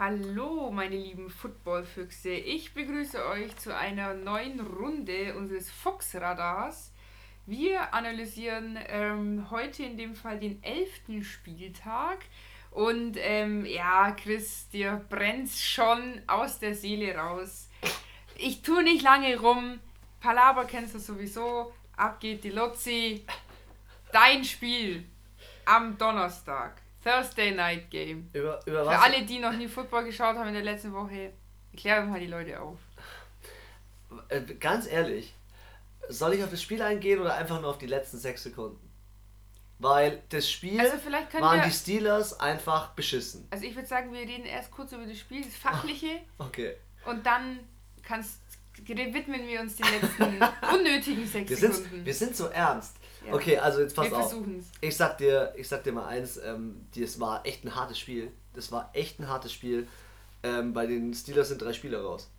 Hallo, meine lieben Footballfüchse. Ich begrüße euch zu einer neuen Runde unseres Fox-Radars. Wir analysieren ähm, heute in dem Fall den elften Spieltag. Und ähm, ja, Chris, dir brennt schon aus der Seele raus. Ich tue nicht lange rum. Palaver kennst du sowieso. Ab geht die Lotzi. Dein Spiel am Donnerstag. Thursday Night Game. Über, über Für was? alle, die noch nie Football geschaut haben in der letzten Woche, klären mal die Leute auf. Äh, ganz ehrlich, soll ich auf das Spiel eingehen oder einfach nur auf die letzten sechs Sekunden? Weil das Spiel Also waren wir- die Steelers einfach beschissen. Also ich würde sagen, wir reden erst kurz über das Spiel, das Fachliche, Okay. und dann kannst, widmen wir uns den letzten unnötigen sechs Wir sind, Sekunden. wir sind so ernst. Ja. Okay, also jetzt pass Wir auf. versuchen's. Ich sag dir, ich sag dir mal eins, ähm, das war echt ein hartes Spiel. Das war echt ein hartes Spiel. Ähm, bei den Steelers sind drei Spieler raus.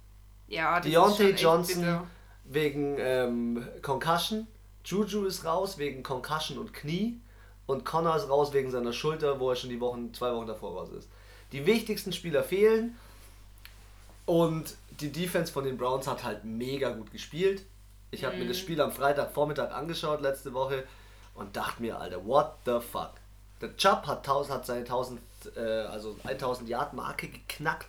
ja, das ist Deontay schon echt Johnson bitter. wegen ähm, Concussion. Juju ist raus wegen Concussion und Knie. Und Connor ist raus wegen seiner Schulter, wo er schon die Wochen, zwei Wochen davor raus ist. Die wichtigsten Spieler fehlen. Und die Defense von den Browns hat halt mega gut gespielt. Ich habe mir das Spiel am Freitagvormittag angeschaut letzte Woche und dachte mir, Alter, what the fuck? Der Chubb hat, 1000, hat seine 1000, äh, also 1000 Yard Marke geknackt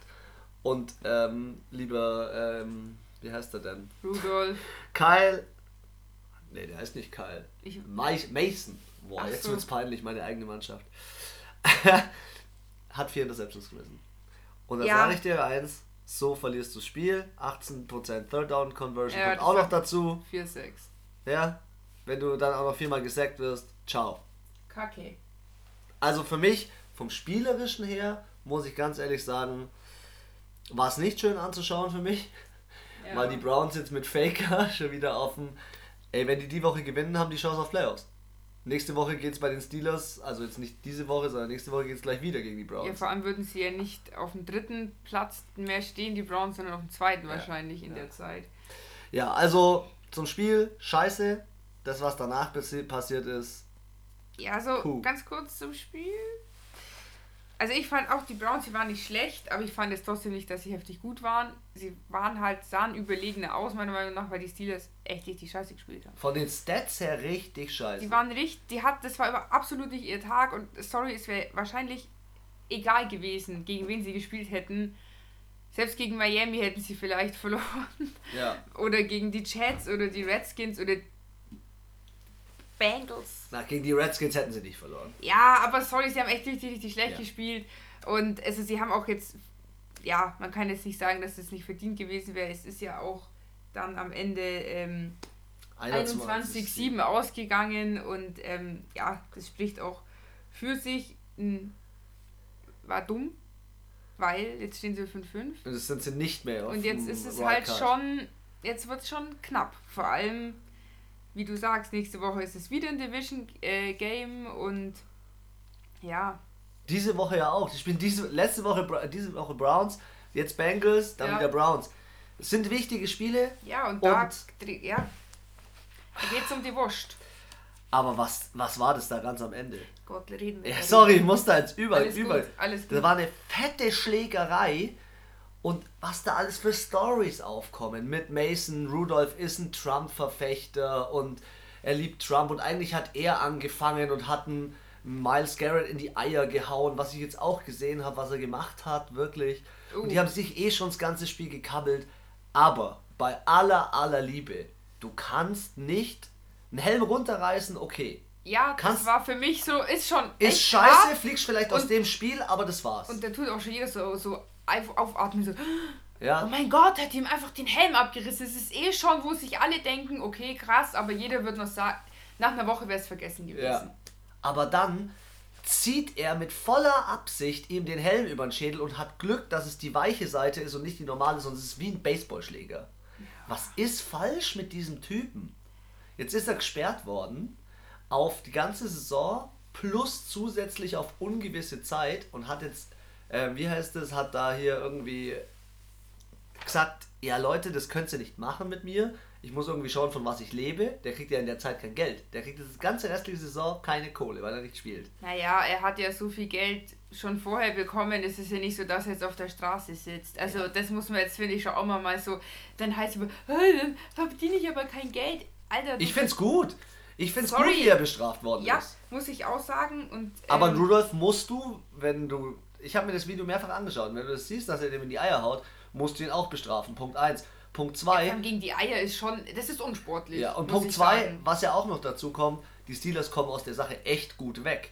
und ähm, lieber, ähm, wie heißt er denn? Rudolph. Kyle. Ne, der heißt nicht Kyle. Ich- Ma- Mason. Boah, jetzt so. wird's peinlich, meine eigene Mannschaft. Hat vier Interceptions gerissen. Und da Ja. sage ich dir eins, so verlierst du das Spiel. 18% Third Down Conversion Ja, kommt auch noch dazu. 4-6. Ja, wenn du dann auch noch viermal gesackt wirst, ciao. Kacke. Also für mich, vom Spielerischen her, muss ich ganz ehrlich sagen, war es nicht schön anzuschauen für mich. Ja. Weil die Browns jetzt mit Faker schon wieder auf dem. Ey, wenn die die Woche gewinnen, haben die Chance auf Playoffs. Nächste Woche geht es bei den Steelers, also jetzt nicht diese Woche, sondern nächste Woche geht es gleich wieder gegen die Ja, Browns. vor allem würden sie ja nicht auf dem dritten Platz mehr stehen, die Browns, sondern auf dem zweiten Ja. wahrscheinlich in Ja. der Zeit. Ja, also zum Spiel, scheiße. Das, was danach passi passiert ist, Ja, so Puh. ganz kurz zum Spiel. Also ich fand auch die Browns, die waren nicht schlecht, aber ich fand es trotzdem nicht, dass sie heftig gut waren. Sie waren halt, sahen überlegener aus, meiner Meinung nach, weil die Steelers echt richtig scheiße gespielt haben. von den Stats her richtig scheiße. Die waren richtig, die hat, das war absolut nicht ihr Tag und sorry, es wäre wahrscheinlich egal gewesen, gegen wen sie gespielt hätten. Selbst gegen Miami hätten sie vielleicht verloren. ja. Oder gegen die Jets oder die Redskins oder Bengals. Na, gegen die Redskins hätten sie nicht verloren. Ja, aber sorry, sie haben echt richtig, richtig schlecht Ja. gespielt. Und also sie haben auch jetzt, ja, man kann jetzt nicht sagen, dass es nicht verdient gewesen wäre. Es ist ja auch dann am Ende ähm, 21-7 ausgegangen und ähm, ja, das spricht auch für sich. Hm, War dumm, weil jetzt stehen sie 5-5. Und jetzt sind sie nicht mehr auf Und jetzt ist es Wildcard. halt schon, jetzt wird es schon knapp. Vor allem, wie du sagst, nächste Woche ist es wieder ein Division-Game und ja, Diese Woche ja auch. Die spielen diese, letzte Woche, diese Woche Browns, jetzt Bengals, dann Ja. wieder Browns. Es sind wichtige Spiele, ja, und da, Und- dre- ja, da geht es um die Wurst. aber was, was war das da ganz am Ende? Gott, reden wir Ja, sorry, ich muss da jetzt über, Alles über. gut, alles Da gut. war eine fette Schlägerei und was da alles für Stories aufkommen mit Mason. Rudolph ist ein Trump-Verfechter und er liebt Trump und eigentlich hat er angefangen und hat einen Miles Garrett in die Eier gehauen, was ich jetzt auch gesehen habe, was er gemacht hat, wirklich. Und die Uh. haben sich eh schon das ganze Spiel gekabbelt. Aber bei aller, aller Liebe, du kannst nicht einen Helm runterreißen, okay. Ja, Kannst- das war für mich so, ist schon Ist scheiße, hart. fliegst vielleicht aus Und- dem Spiel, aber das war's. Und da tut auch schon jeder so, so aufatmen, so, ja. oh mein Gott, hat ihm einfach den Helm abgerissen. Es ist eh schon, wo sich alle denken, okay, krass, aber jeder wird noch sagen, nach einer Woche wäre es vergessen gewesen. Ja. Aber dann zieht er mit voller Absicht ihm den Helm über den Schädel und hat Glück, dass es die weiche Seite ist und nicht die normale, es ist wie ein Baseballschläger. Was ist falsch mit diesem Typen? Jetzt ist er gesperrt worden auf die ganze Saison plus zusätzlich auf ungewisse Zeit und hat jetzt, äh, wie heißt es, hat da hier irgendwie gesagt, ja Leute, das könnt ihr nicht machen mit mir. Ich muss irgendwie schauen, von was ich lebe. Der kriegt ja in der Zeit kein Geld. Der kriegt das ganze restliche Saison keine Kohle, weil er nicht spielt. Naja, er hat ja so viel Geld schon vorher bekommen. Es ist ja nicht so, dass er jetzt auf der Straße sitzt. Also das muss man jetzt, finde ich, schon auch mal so, dann heißt es, dann verdiene ich aber kein Geld. Alter, ich finde es gut. Ich finde es gut, wie er bestraft worden ja, ist. Ja, muss ich auch sagen. Und, ähm, aber Rudolf musst du, wenn du, ich habe mir das Video mehrfach angeschaut, wenn du das siehst, dass er dem in die Eier haut, musst du ihn auch bestrafen. Punkt 1. Punkt 2. Ja, gegen die Eier ist schon, das ist unsportlich. Ja, und Punkt 2, was ja auch noch dazu kommt, die Steelers kommen aus der Sache echt gut weg.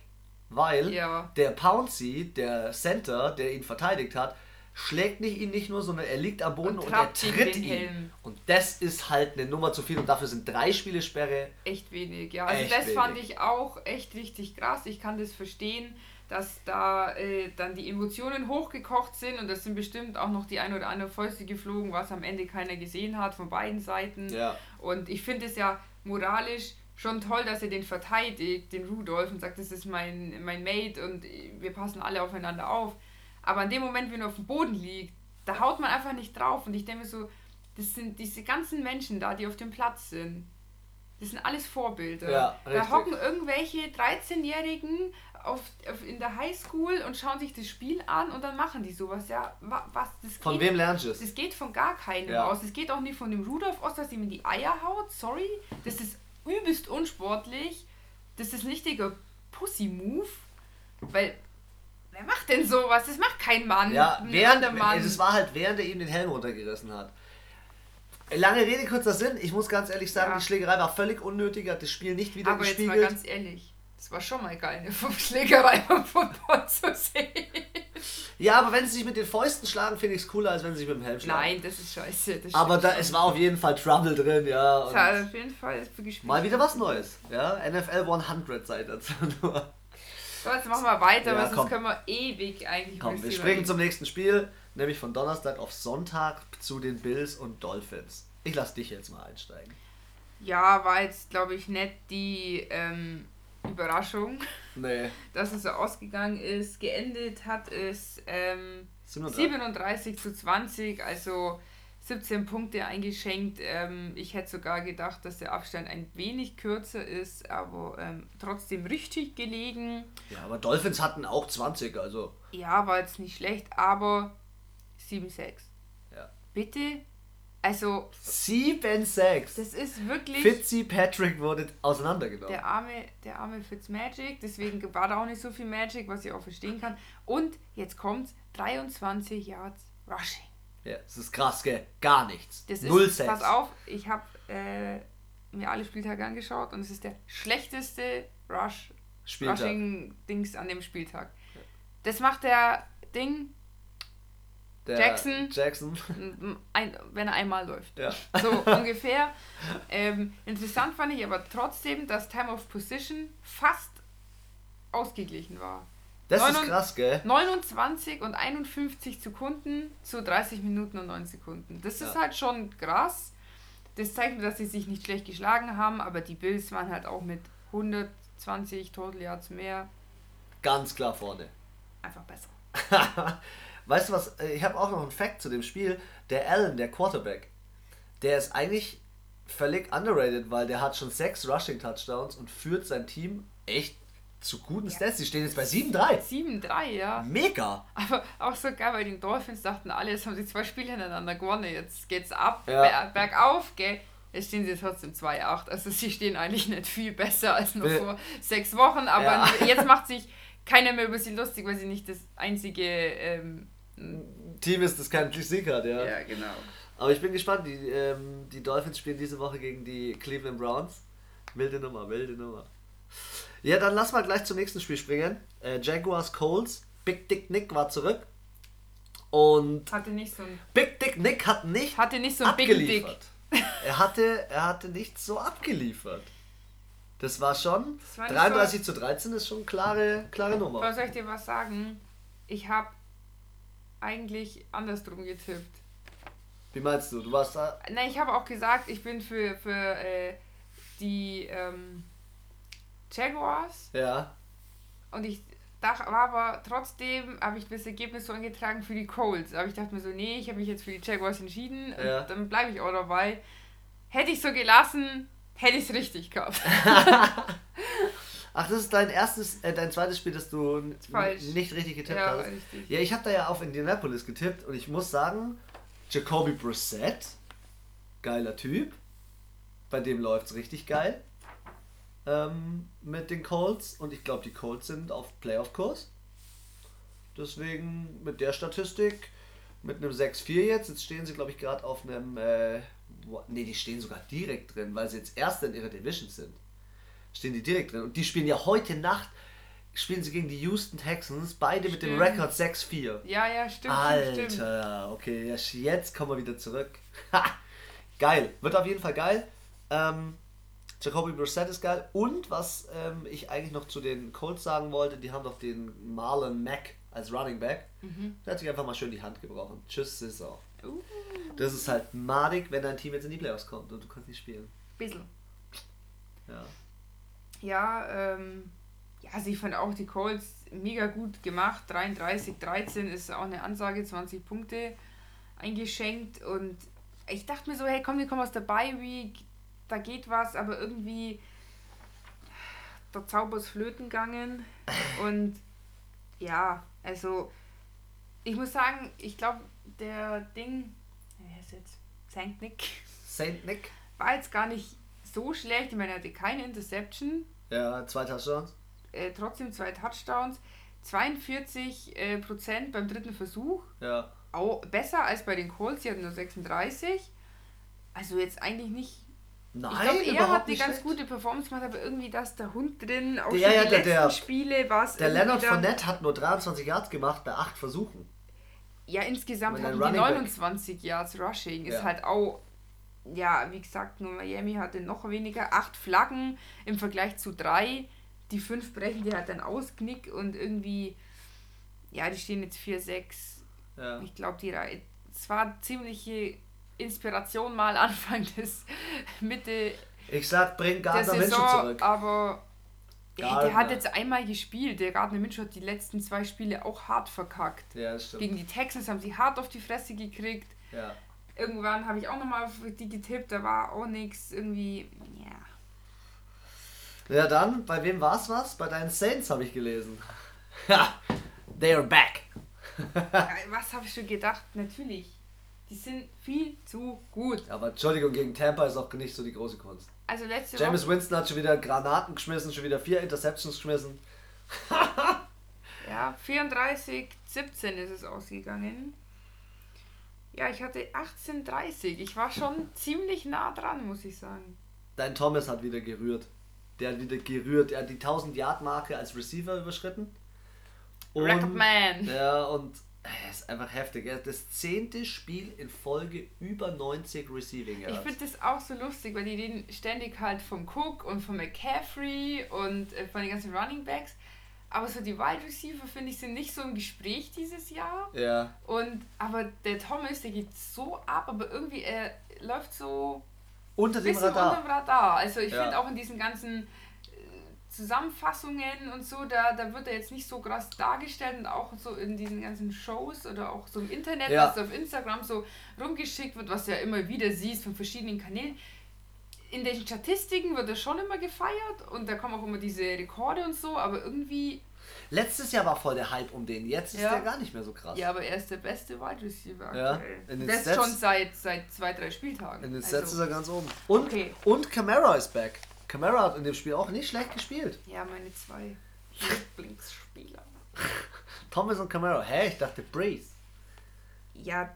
Weil ja. der Pouncy, der Center, der ihn verteidigt hat, schlägt nicht ihn nicht nur, sondern er liegt am Boden und, und er tritt ihn. Helm. Und das ist halt eine Nummer zu viel und dafür sind drei Spiele Sperre. Echt wenig, ja. Also das wenig. fand ich auch echt richtig krass. Ich kann das verstehen, dass da äh, dann die Emotionen hochgekocht sind und das sind bestimmt auch noch die ein oder andere Fäuste geflogen, was am Ende keiner gesehen hat von beiden Seiten. Ja. Und ich finde es ja moralisch schon toll, dass er den verteidigt, den Rudolf, und sagt, das ist mein, mein Mate und wir passen alle aufeinander auf. Aber in dem Moment, wenn er auf dem Boden liegt, da haut man einfach nicht drauf. Und ich denke mir so, das sind diese ganzen Menschen da, die auf dem Platz sind. Das sind alles Vorbilder. Ja, da hocken irgendwelche 13-Jährigen auf, auf, in der Highschool und schauen sich das Spiel an und dann machen die sowas. Ja, was, das von wem lernst du es? Das geht von gar keinem ja. aus. Das geht auch nicht von dem Rudolf aus, dass ihm in die Eier haut. Sorry. Das ist übelst unsportlich. Das ist ein richtiger Pussy-Move. Weil, wer macht denn sowas? Das macht kein Mann. Ja, während, der Mann. Es war halt, während er ihm den Helm runtergerissen hat. Lange Rede, kurzer Sinn. Ich muss ganz ehrlich sagen, ja. die Schlägerei war völlig unnötig, hat das Spiel nicht wieder Aber gespiegelt. Aber jetzt mal ganz ehrlich, das war schon mal geil, eine Schlägerei am Football zu sehen. Ja, aber wenn sie sich mit den Fäusten schlagen, finde ich es cooler, als wenn sie sich mit dem Helm schlagen. Nein, das ist scheiße. Das aber da, es war auf jeden Fall Trouble drin, ja. Und ja, auf jeden Fall Mal wieder was Neues, ja. NFL 100 seid dazu nur. So, jetzt machen wir weiter, ja, weil sonst können wir ewig eigentlich Komm, wir springen zum nächsten Spiel, nämlich von Donnerstag auf Sonntag zu den Bills und Dolphins. Ich lasse dich jetzt mal einsteigen. Ja, war jetzt, glaube ich, nicht die ähm, Überraschung, nee. dass es so ausgegangen ist. Geendet hat es ähm, 37 zu 20, also 17 Punkte eingeschenkt. Ähm, ich hätte sogar gedacht, dass der Abstand ein wenig kürzer ist, aber ähm, trotzdem richtig gelegen. Ja, aber Dolphins hatten auch 20, also. Ja, war jetzt nicht schlecht, aber 7-6. Ja. Bitte also. 7-6. Das ist wirklich. Fitzpatrick wurde auseinandergenommen. Der arme, der arme Fitzmagic, deswegen war da auch nicht so viel Magic, was ich auch verstehen kann. Und jetzt kommt's: 23 Yards Rushing. Ja, das ist krass, gell? Gar nichts. Das Null ist, Pass auf, ich habe äh, mir alle Spieltage angeschaut und es ist der schlechteste Rush, Rushing-Dings an dem Spieltag. Das macht der Ding der Jackson, Jackson. Ein, wenn er einmal läuft. Ja. So ungefähr. Ähm, interessant fand ich aber trotzdem, dass Time of Position fast ausgeglichen war. Das 9, ist krass, gell? 29 und 51 Sekunden zu 30 Minuten und 9 Sekunden. Das ist ja. halt schon krass. Das zeigt mir, dass sie sich nicht schlecht geschlagen haben, aber die Bills waren halt auch mit 120 Total Yards mehr. Ganz klar vorne. Einfach besser. Weißt du was, äh, ich habe auch noch einen Fact zu dem Spiel. Der Allen, der Quarterback, der ist eigentlich völlig underrated, weil der hat schon sechs Rushing Touchdowns und führt sein Team echt zu guten ja. Stats. Die stehen jetzt bei 7-3. 7-3, ja. Mega. Aber auch so geil, weil die Dolphins dachten alle, jetzt haben sie zwei Spiele hintereinander gewonnen, jetzt geht's ab, ja. bergauf, gell. Jetzt stehen sie trotzdem 2-8. Also sie stehen eigentlich nicht viel besser als noch vor sechs Wochen, aber ja. jetzt macht sich keiner mehr über sie lustig, weil sie nicht das einzige ähm, Team ist, das keinen Sieg hat, ja. Ja, genau. Aber ich bin gespannt. Die, ähm, die Dolphins spielen diese Woche gegen die Cleveland Browns. Wilde Nummer, wilde Nummer. Ja, dann lass mal gleich zum nächsten Spiel springen. Äh, Jaguars Colts. Big Dick Nick war zurück. Und hatte nicht so ein Big Dick Nick hat nicht hatte nicht so ein abgeliefert. Big Dick. er hatte er hatte nicht so abgeliefert. Das war schon das war 33 so, zu 13 ist schon klare klare Nummer. Was soll ich dir was sagen? Ich habe eigentlich andersrum getippt. Wie meinst du? Du warst da? Nein, ich habe auch gesagt, ich bin für, für äh, die ähm, Jaguars. Ja. Und ich dachte, war aber trotzdem, habe ich das Ergebnis so angetragen für die Colts. Aber ich dachte mir so, nee, ich habe mich jetzt für die Jaguars entschieden ja. und dann bleibe ich auch dabei. Hätte ich so gelassen, hätte ich es richtig gehabt. Ach, das ist dein erstes, äh, dein zweites Spiel, das du Falsch. nicht richtig getippt Ja, hast. richtig. Ja, ich habe da ja auf Indianapolis getippt und ich muss sagen, Jacoby Brissett, geiler Typ. Bei dem läuft's richtig geil. Ähm, mit den Colts und ich glaube, die Colts sind auf Playoff-Kurs. Deswegen mit der Statistik, mit einem 6-4 jetzt, jetzt stehen sie, glaube ich, gerade auf einem. Äh, nee, die stehen sogar direkt drin, weil sie jetzt Erste in ihrer Division sind. Stehen die direkt drin. Und die spielen ja heute Nacht, spielen sie gegen die Houston Texans, beide mit dem Stimmt. Rekord 6-4. Ja, ja, stimmt, stimmt, stimmt. Alter, okay, jetzt- kommen wir wieder zurück. Ha, geil, wird auf jeden Fall geil. Ähm, Jacoby Brissett ist geil. Und was ähm, ich eigentlich noch zu den Colts sagen wollte, die haben doch den Marlon Mack als Running Back. Mhm. Der hat sich einfach mal schön die Hand gebrochen. Tschüss, Saison. Uh, Das ist halt madig, wenn dein Team jetzt in die Playoffs kommt und du kannst nicht spielen. bisschen. Ja. Ja, ähm, ja, also ich fand auch die Colts mega gut gemacht. 33, 13 ist auch eine Ansage, 20 Punkte eingeschenkt. Und ich dachte mir so, hey komm, wir kommen aus der Bye Week, da geht was, aber irgendwie der Zauber ist flöten gegangen. Und ja, also ich muss sagen, ich glaube, der Ding, wie heißt jetzt? St. Nick, Saint Nick. war jetzt gar nicht so schlecht. Ich meine, er hatte keine Interception Ja, zwei Touchdowns. äh, trotzdem zwei Touchdowns, 42 äh, Prozent beim dritten Versuch, Ja. auch besser als bei den Colts, die hatten nur 36. Also jetzt eigentlich nicht. Nein, ich glaube, er hat eine ganz schlecht. gute Performance gemacht, aber irgendwie das der Hund drin, auch Der- schon ja, die der- letzten der- Spiele war es Der Leonard Fournette hat nur 23 Yards gemacht bei 8 Versuchen. Ja, insgesamt hatten ein die Running Back- 29 Yards Rushing. Ist Ja. halt auch, ja, wie gesagt, nur Miami hatte noch weniger. Acht Flaggen im Vergleich zu drei. Die fünf brechen die halt dann aus, Knick und irgendwie, ja, die stehen jetzt 4-6. Ja. Ich glaube, die Reihe. Es war ziemliche Inspiration mal Anfang des Mitte Ich sag, bring Gardner Minshew Saison, zurück. aber ja, der Gardner. hat jetzt einmal gespielt. Der Gardner Minshew hat die letzten zwei Spiele auch hart verkackt. Ja. Gegen die Texans haben sie hart auf die Fresse gekriegt. Ja. Irgendwann habe ich auch nochmal auf die getippt, da war auch nichts irgendwie. Ja. ja, dann, bei wem war's was? Bei deinen Saints habe ich gelesen. Ja, they're back. Ja, Was habe ich schon gedacht? Natürlich. Die sind viel zu gut. Aber Entschuldigung, gegen Tampa ist auch nicht so die große Kunst. Also letzte James Woche. Winston hat schon wieder Granaten geschmissen, schon wieder vier Interceptions geschmissen. Ja, 34, 17 ist es ausgegangen. Ja, ich hatte 18,30. Ich war schon ziemlich nah dran, muss ich sagen. Dein Thomas hat wieder gerührt. Der hat wieder gerührt. Er hat die 1000-Yard-Marke als Receiver überschritten. Man. Ja, und er ist einfach heftig. Er hat das zehnte Spiel in Folge über 90 Receiving Ich Yards. finde das auch so lustig, weil die reden ständig halt vom Cook und von McCaffrey und äh, von den ganzen Running Backs. Aber so die Wide Receiver, finde ich, sind nicht so im Gespräch dieses Jahr. Ja, Und aber der Thomas, der geht so ab, aber irgendwie er läuft so unter dem Radar. unterm Radar. Also ich Ja. finde auch in diesen ganzen äh, Zusammenfassungen und so, da, da wird er jetzt nicht so krass dargestellt und auch so in diesen ganzen Shows oder auch so im Internet, Ja. was auf Instagram so rumgeschickt wird, was du ja immer wieder siehst von verschiedenen Kanälen. In den Statistiken wird er schon immer gefeiert und da kommen auch immer diese Rekorde und so, aber irgendwie, Letztes Jahr war voll der Hype um den. Jetzt ist Ja. der gar nicht mehr so krass. ja, aber er ist der beste Wide Receiver Ja, Das Stats- schon seit, seit zwei, drei Spieltagen. In den Also- Sets ist er ganz oben. Und, Okay. und Camara ist back. Camara hat in dem Spiel auch nicht schlecht gespielt. Ja, meine zwei Lieblingsspieler. Thomas und Camara. Hä, ich dachte Breeze. Ja,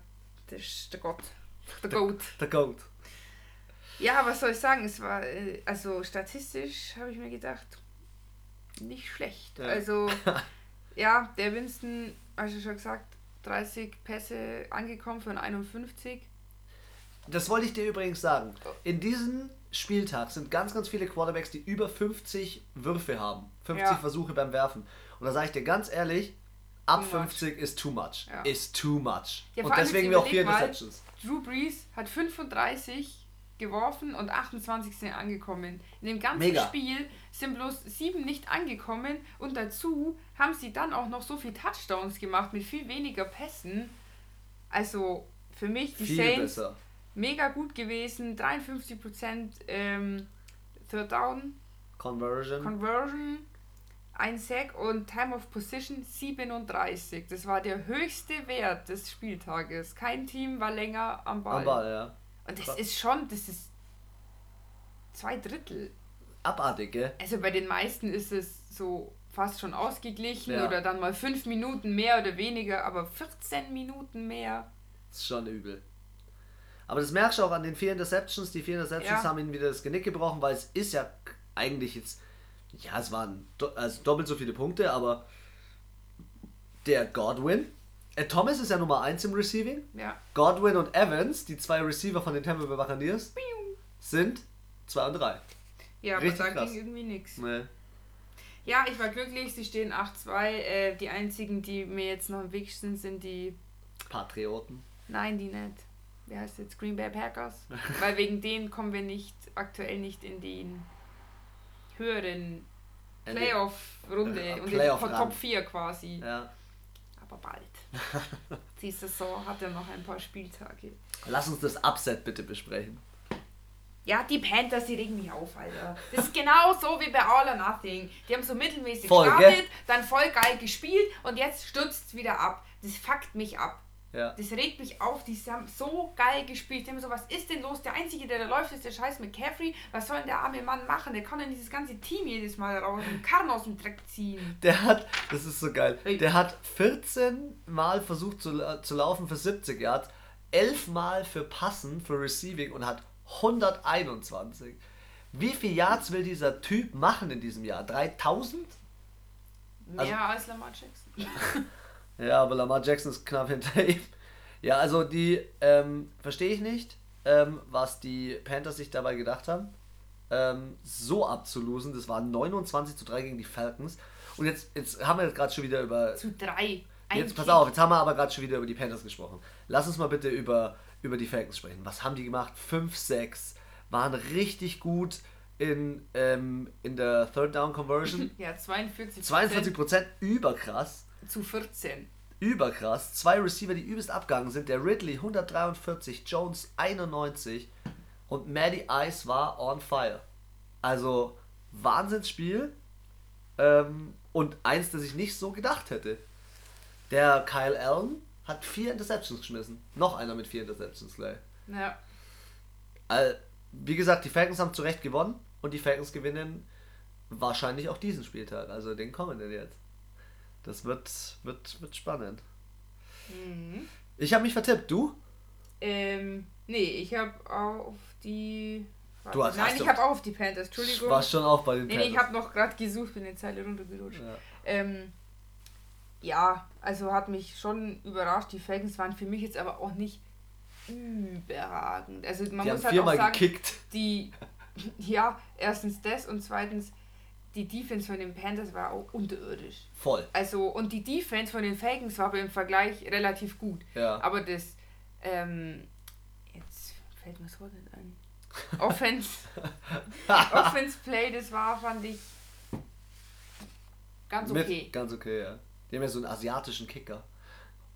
das ist der Gott. Der Goat. Der Goat. Ja, was soll ich sagen? Es war, äh, also statistisch habe ich mir gedacht, nicht schlecht. Ja. Also, ja, der Winston, hast du schon gesagt, 30 Pässe angekommen von 51. Das wollte ich dir übrigens sagen. In diesem Spieltag sind ganz, ganz viele Quarterbacks, die über 50 Würfe haben. 50 Ja. Versuche beim Werfen. Und da sage ich dir ganz ehrlich, ab Too much. 50 ist too much. Ja. Ist too much. Ja, und deswegen wir auch vier Interceptions. Drew Brees hat 35 geworfen und 28 sind angekommen. In dem ganzen Mega. Spiel sind bloß sieben nicht angekommen und dazu haben sie dann auch noch so viel Touchdowns gemacht mit viel weniger Pässen. Also für mich die Saints besser. mega gut gewesen, 53% ähm, Third Down Conversion. Conversion ein Sack und Time of Position 37. Das war der höchste Wert des Spieltages. Kein Team war länger am Ball. Am Ball, ja. Und das ist schon, das ist zwei Drittel. Abartig, gell? Also bei den meisten ist es so fast schon ausgeglichen Ja. oder dann mal fünf Minuten mehr oder weniger, aber 14 Minuten mehr. Das ist schon übel. Aber das merkst du auch an den vier Interceptions. Die vier Interceptions Ja. haben ihn wieder das Genick gebrochen, weil es ist ja eigentlich jetzt, ja, es waren do, also doppelt so viele Punkte, aber der Godwin, Thomas ist ja Nummer 1 im Receiving. Ja. Godwin und Evans, die zwei Receiver von den Tampa Bay Buccaneers, sind 2 und 3. Ja, aber Richtig da krass. ging irgendwie nichts. Nee. Ja, ich war glücklich, sie stehen 8-2. Äh, die einzigen, die mir jetzt noch im Weg sind, sind die. Patrioten. Nein, die nicht. Wie heißt jetzt? Green Bay Packers. Weil wegen denen kommen wir nicht aktuell nicht in den höheren Playoff-Runde Äh, und Playoff die ran. Top 4 quasi. Ja. Aber bald. Die Saison hat ja noch ein paar Spieltage. Lass uns das Upset bitte besprechen. Ja, die Panthers, die regen mich auf, Alter. Das ist genau so wie bei All or Nothing. Die haben so mittelmäßig Voll, gestartet, gell? dann voll geil gespielt und jetzt stürzt es wieder ab. Das fuckt mich ab. Ja. Das regt mich auf, die haben so geil gespielt. Die haben so, was ist denn los? Der Einzige, der da läuft, ist der scheiß McCaffrey. Was soll denn der arme Mann machen? Der kann denn dieses ganze Team jedes Mal raus den Karren aus dem Dreck ziehen. Der hat, das ist so geil, der hat 14 Mal versucht zu, zu laufen für 70 Yards, 11 Mal für Passen, für Receiving und hat 121. Wie viel Yards will dieser Typ machen in diesem Jahr? 3000? Mehr Also- als Lamar Jackson. Ja, aber Lamar Jackson ist knapp hinter ihm. Ja, also die, ähm, verstehe ich nicht, ähm, was die Panthers sich dabei gedacht haben, ähm, so abzulosen. Das waren 29 zu 3 gegen die Falcons. Und jetzt, jetzt haben wir jetzt gerade schon wieder über Zu drei. Ein Jetzt pass auf, jetzt haben wir aber gerade schon wieder über die Panthers gesprochen. Lass uns mal bitte über, über die Falcons sprechen. Was haben die gemacht? 5, 6. Waren richtig gut in, ähm, in der Third Down Conversion. Ja, 42. 42% überkrass. Zu 14. Überkrass. Zwei Receiver, die übelst abgegangen sind. Der Ridley 143, Jones 91 und Maddie Ice war on fire. Also Wahnsinnsspiel. Ähm, und eins, das ich nicht so gedacht hätte. Der Kyle Allen hat vier Interceptions geschmissen. Noch einer mit vier Interceptions gleich. Ja. All, wie gesagt, die Falcons haben zu Recht gewonnen und die Falcons gewinnen wahrscheinlich auch diesen Spieltag. Also den kommenden jetzt. Das wird, wird, wird spannend. Mhm. Ich habe mich vertippt. Du? Ähm, nee, ich habe auf die. Du hast- Nein, ich habe auch auf die Panthers. Entschuldigung. War schon auch bei den Nee, nee, ich Panthers. habe noch gerade gesucht, bin eine Zeile runtergerutscht. Ja. Ähm, ja, also hat mich schon überrascht. Die Falcons waren für mich jetzt aber auch nicht überragend. Also man Die haben muss halt auch sagen, gekickt. die, ja, erstens das und zweitens, die Defense von den Panthers war auch unterirdisch. Voll. Also, und die Defense von den Falcons war aber im Vergleich relativ gut. Ja. Aber das, ähm, jetzt fällt mir das Wort nicht ein. Offense, Offense Play, das war, fand ich ganz okay. Mit, ganz okay, ja. Die haben ja so einen asiatischen Kicker.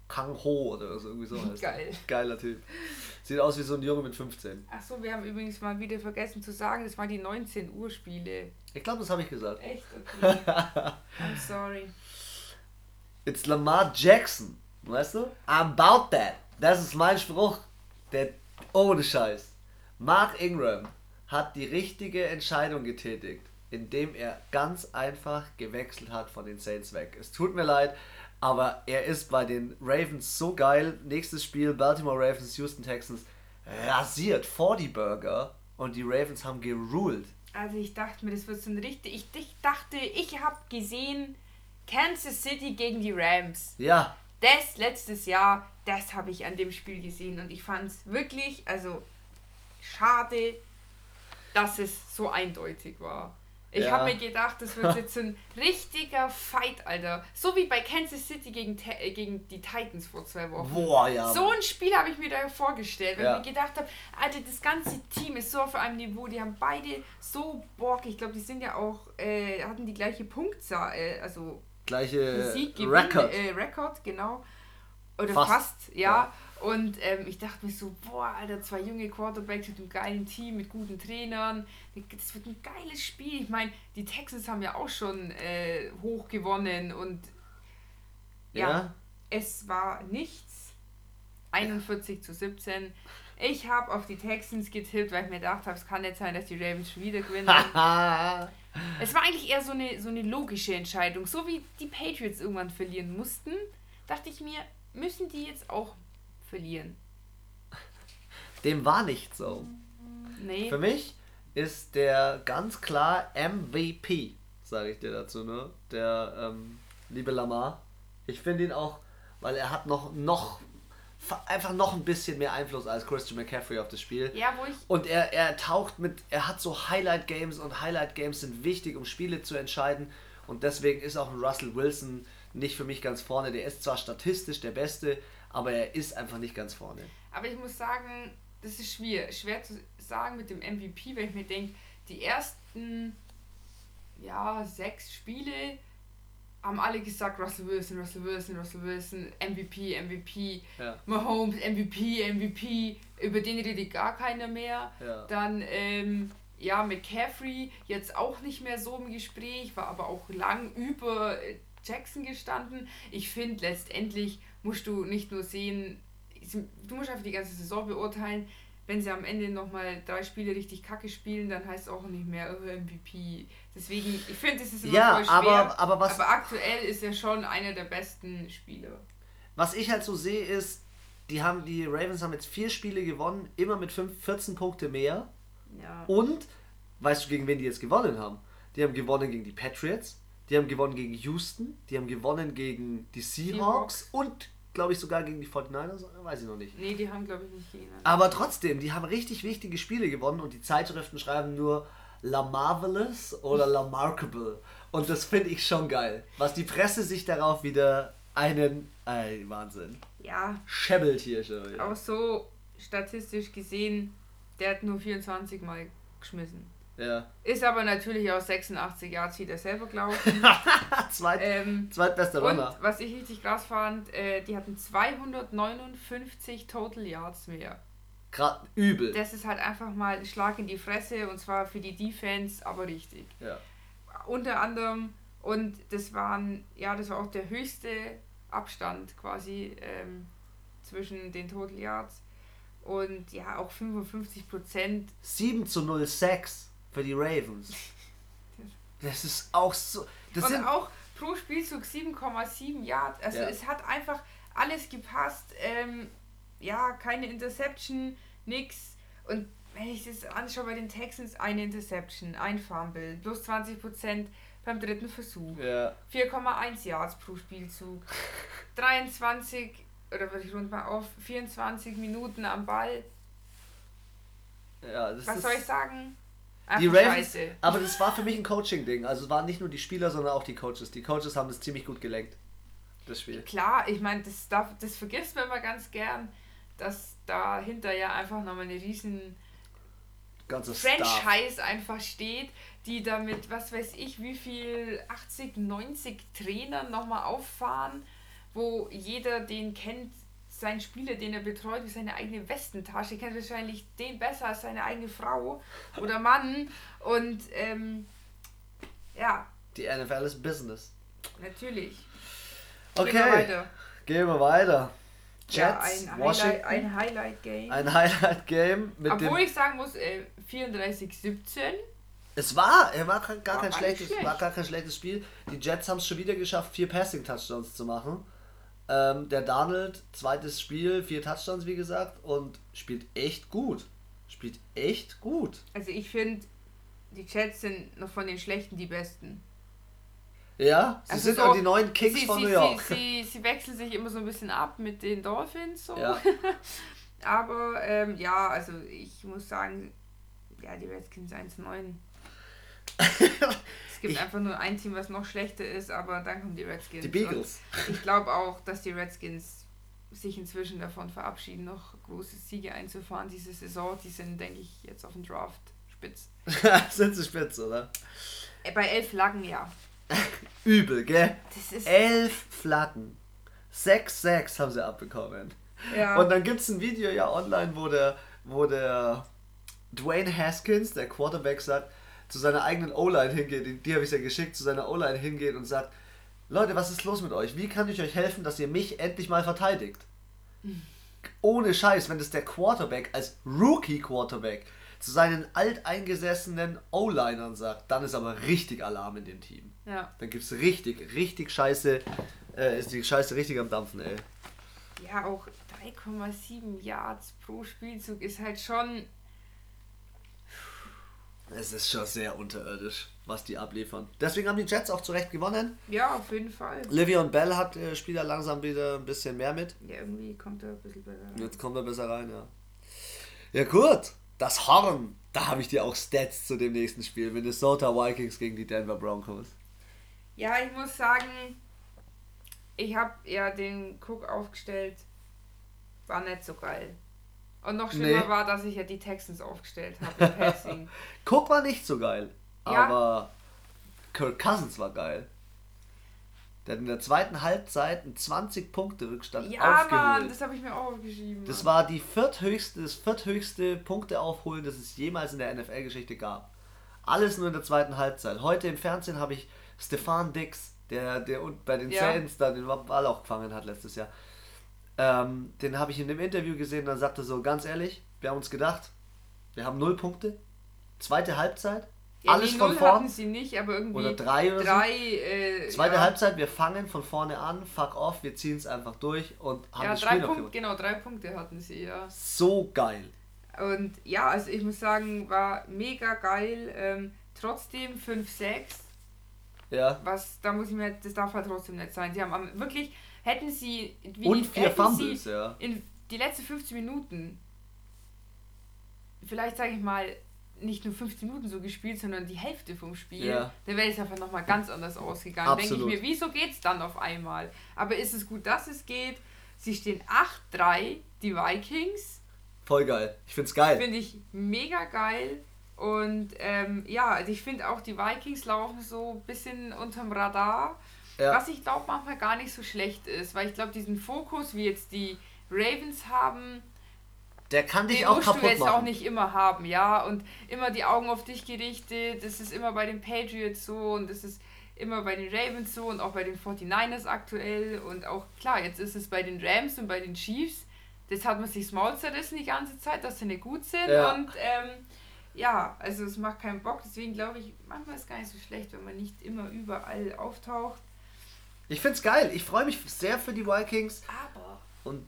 Kang Ho oder so, irgendwie so heißt. Geil. Geiler Typ. Sieht aus wie so ein Junge mit 15. Achso, wir haben übrigens mal wieder vergessen zu sagen, das waren die 19 Uhr Spiele. Ich glaube, das habe ich gesagt. Echt? Okay. I'm sorry. It's Lamar Jackson. Weißt du? I'm about that. Das ist mein Spruch. Der ohne Scheiß. Mark Ingram hat die richtige Entscheidung getätigt, indem er ganz einfach gewechselt hat von den Saints weg. Es tut mir leid, aber er ist bei den Ravens so geil. Nächstes Spiel Baltimore Ravens, Houston Texans rasiert 40 Burger und die Ravens haben geruled. Also ich dachte mir, das wird so ein richtig. Ich, ich dachte, ich habe gesehen Kansas City gegen die Rams. Ja, Das letztes Jahr, das habe ich an dem Spiel gesehen und ich fand es wirklich, also schade, dass es so eindeutig war. Ich Ja. habe mir gedacht, das wird jetzt ein richtiger Fight, Alter. So wie bei Kansas City gegen, Te- äh, gegen die Titans vor zwei Wochen. boah, ja. So ein Spiel habe ich mir da vorgestellt, weil Ja. ich mir gedacht habe, Alter, das ganze Team ist so auf einem Niveau, die haben beide so Bock. Ich glaube, die sind ja auch, äh, hatten die gleiche Punktzahl, äh, also Gleiche Sieg, Gewinn, Record. Äh, Record, genau. Oder Fast, fast, ja. Und ähm, ich dachte mir so, boah, Alter, zwei junge Quarterbacks mit einem geilen Team, mit guten Trainern. Das wird ein geiles Spiel. Ich meine, die Texans haben ja auch schon äh, hoch gewonnen und ja, ja, es war nichts. 41 ja. zu 17. Ich habe auf die Texans getippt, weil ich mir gedacht habe, es kann nicht sein, dass die Ravens schon wieder gewinnen. es war eigentlich eher so eine, so eine logische Entscheidung. So wie die Patriots irgendwann verlieren mussten, dachte ich mir, müssen die jetzt auch verlieren. Dem war nicht so. Nee. Für mich ist der ganz klar MVP, sage ich dir dazu, ne? Der ähm, liebe Lamar. Ich finde ihn auch, weil er hat noch, noch einfach noch ein bisschen mehr Einfluss als Christian McCaffrey auf das Spiel. Ja, wo ich. Und er, er taucht mit, er hat so Highlight-Games und Highlight-Games sind wichtig, um Spiele zu entscheiden. Und deswegen ist auch ein Russell Wilson nicht für mich ganz vorne. Der ist zwar statistisch der Beste, aber er ist einfach nicht ganz vorne. Aber ich muss sagen, das ist schwer, schwer zu sagen mit dem MVP, weil ich mir denke, die ersten ja, sechs Spiele haben alle gesagt, Russell Wilson, Russell Wilson, Russell Wilson, MVP, MVP, ja. Mahomes, MVP, MVP, über den redet gar keiner mehr. Ja. Dann, ähm, ja, McCaffrey, jetzt auch nicht mehr so im Gespräch, war aber auch lang über Jackson gestanden. Ich finde, letztendlich musst du nicht nur sehen, du musst einfach die ganze Saison beurteilen, wenn sie am Ende nochmal drei Spiele richtig kacke spielen, dann heißt es auch nicht mehr oh, MVP. Deswegen, ich finde, es ist immer ja, voll schwer. Aber, aber, was, aber aktuell ist er schon einer der besten Spieler. Was ich halt so sehe, ist, die, haben, die Ravens haben jetzt vier Spiele gewonnen, immer mit 5, 14 Punkte mehr. Ja. Und, weißt du, gegen wen die jetzt gewonnen haben? Die haben gewonnen gegen die Patriots, die haben gewonnen gegen Houston, die haben gewonnen gegen die Seahawks, Seahawks. und glaube ich, sogar gegen die 49ers, weiß ich noch nicht. Nee, die haben, glaube ich, nicht gegen. Aber trotzdem, die haben richtig wichtige Spiele gewonnen und die Zeitschriften schreiben nur La Marvelous oder La Markable. Und das finde ich schon geil. Was die Presse sich darauf wieder einen. Ey, Wahnsinn. Ja. Schon wieder. Auch so statistisch gesehen, der hat nur 24 Mal geschmissen. Ja. Ist aber natürlich auch 86 Yards wieder selber gelaufen. Zweit, ähm, zweitbester Runner. Und was ich richtig krass fand, äh, die hatten 259 Total Yards mehr. Gerade übel. Das ist halt einfach mal ein Schlag in die Fresse und zwar für die Defense, aber richtig. Ja. Unter anderem, und das waren, ja, das war auch der höchste Abstand quasi ähm, zwischen den Total Yards. Und ja, auch 55 Prozent. 7 zu 0 6 für die Ravens. Das ist auch so. Das und sind auch pro Spielzug 7,7 Yards. Also ja. es hat einfach alles gepasst. Ähm, ja, keine Interception, nix. Und wenn ich das anschaue bei den Texans, eine Interception, ein Fumble, plus 20% beim dritten Versuch. Ja. 4,1 Yards pro Spielzug. 23, oder würde ich rund mal auf, 24 Minuten am Ball. Ja, Was soll ich sagen? Ach, die Ravens, Scheiße. aber das war für mich ein Coaching-Ding. Also es waren nicht nur die Spieler, sondern auch die Coaches. Die Coaches haben das ziemlich gut gelenkt, das Spiel. Klar, ich meine, das, das vergisst man immer ganz gern, dass dahinter ja einfach nochmal eine riesen Ganze Franchise Staff. einfach steht, die damit, was weiß ich, wie viel 80, 90 Trainern nochmal auffahren, wo jeder den kennt, sein Spieler, den er betreut, wie seine eigene Westentasche. Kennt wahrscheinlich den besser als seine eigene Frau oder Mann. Und ähm, ja. Die NFL ist Business. Natürlich. Okay. Gehen wir weiter. Gehen wir weiter. Jets, ja, ein, Highlight, ein Highlight-Game. Ein Highlight-Game. Obwohl ich sagen muss, äh, 34-17. Es war, er war gar, war kein schlechtes, schlecht. war gar kein schlechtes Spiel. Die Jets haben es schon wieder geschafft, vier Passing-Touchdowns zu machen. Ähm, der Donald, zweites Spiel, vier Touchdowns, wie gesagt, und spielt echt gut. Spielt echt gut. Also ich finde, die Jets sind noch von den Schlechten die Besten. Ja, sie also sind so, auch die neuen Kings sie, von New York. Sie, sie, sie, wechseln sich immer so ein bisschen ab mit den Dolphins. So. Ja. Aber ähm, ja, also ich muss sagen, ja, die Redskins 1-9. Es gibt ich, einfach nur ein Team, was noch schlechter ist, aber dann kommen die Redskins. Die Beagles. Und ich glaube auch, dass die Redskins sich inzwischen davon verabschieden, noch große Siege einzufahren diese Saison. Die sind, denke ich, jetzt auf dem Draft spitz. sind sie spitz, oder? Äh, bei elf Flaggen, ja. Übel, gell? elf Flaggen. 6-6 haben sie abbekommen. Ja. Und dann gibt es ein Video ja online, wo der, wo der Dwayne Haskins, der Quarterback, sagt, zu seiner eigenen O-Line hingeht, die, die habe ich ja geschickt, zu seiner O-Line hingeht und sagt, Leute, was ist los mit euch? Wie kann ich euch helfen, dass ihr mich endlich mal verteidigt? Ohne Scheiß, wenn das der Quarterback als Rookie-Quarterback zu seinen alteingesessenen O-Linern sagt, dann ist aber richtig Alarm in dem Team. Ja. Dann gibt es richtig, richtig Scheiße, äh, ist die Scheiße richtig am Dampfen, ey. Ja, auch 3,7 Yards pro Spielzug ist halt schon. Es ist schon sehr unterirdisch, was die abliefern. Deswegen haben die Jets auch zu Recht gewonnen. Ja, auf jeden Fall. Livion Bell hat äh, Spieler langsam wieder ein bisschen mehr mit. Ja, irgendwie kommt er ein bisschen besser rein. Jetzt kommt er besser rein, ja. Ja, gut. Das Horn. Da habe ich dir auch Stats zu dem nächsten Spiel. Minnesota Vikings gegen die Denver Broncos. Ja, ich muss sagen, ich habe ja den Cook aufgestellt. War nicht so geil. Und noch schlimmer nee. war, dass ich ja die Texans aufgestellt habe Passing. Cook war nicht so geil. Ja. Aber Kirk Cousins war geil. Der hat in der zweiten Halbzeit einen 20-Punkte-Rückstand ja, aufgeholt. Ja, Mann, das habe ich mir auch aufgeschrieben. Das war die vierthöchste, das vierthöchste Punkteaufholen, das es jemals in der NFL-Geschichte gab. Alles nur in der zweiten Halbzeit. Heute im Fernsehen habe ich Stefan Dix, der, der bei den ja. Saints dann den Ball auch gefangen hat letztes Jahr. Ähm, den habe ich in dem Interview gesehen, dann sagte so, ganz ehrlich, wir haben uns gedacht, wir haben null Punkte. Zweite Halbzeit, ja, alles von vorne. sie nicht, aber irgendwie oder drei oder drei, so. Äh, Zweite ja. Halbzeit, wir fangen von vorne an, fuck off, wir ziehen es einfach durch und haben ja, das drei Spiel Punkt, Genau, drei Punkte hatten sie, ja. So geil. Und ja, also ich muss sagen, war mega geil. Ähm, trotzdem 5-6. Ja. Was, da muss ich mir, das darf halt trotzdem nicht sein. Sie haben wirklich, hätten sie. Wie und die, vier Fumbles, ja. In die letzten 15 Minuten, vielleicht sage ich mal, nicht nur 15 Minuten so gespielt, sondern die Hälfte vom Spiel, ja. dann wäre es einfach nochmal ganz anders ausgegangen. Denke ich mir, wieso geht es dann auf einmal? Aber ist es gut, dass es geht? Sie stehen 8-3, die Vikings. Voll geil. Ich finde es geil. Finde ich mega geil. Und ähm, ja, also ich finde auch die Vikings laufen so ein bisschen unterm Radar. Ja. Was ich glaube manchmal gar nicht so schlecht ist, weil ich glaube, diesen Fokus, wie jetzt die Ravens haben, der kann dich auch kaputt du jetzt machen. auch nicht immer haben, ja. Und immer die Augen auf dich gerichtet. Das ist immer bei den Patriots so und das ist immer bei den Ravens so und auch bei den 49ers aktuell. Und auch, klar, jetzt ist es bei den Rams und bei den Chiefs. Das hat man sich das Maul zerrissen die ganze Zeit, dass sie nicht gut sind. Ja. Und ähm, ja, also es macht keinen Bock. Deswegen glaube ich, manchmal ist es gar nicht so schlecht, wenn man nicht immer überall auftaucht. Ich finde es geil. Ich freue mich sehr für die Vikings. Aber. Und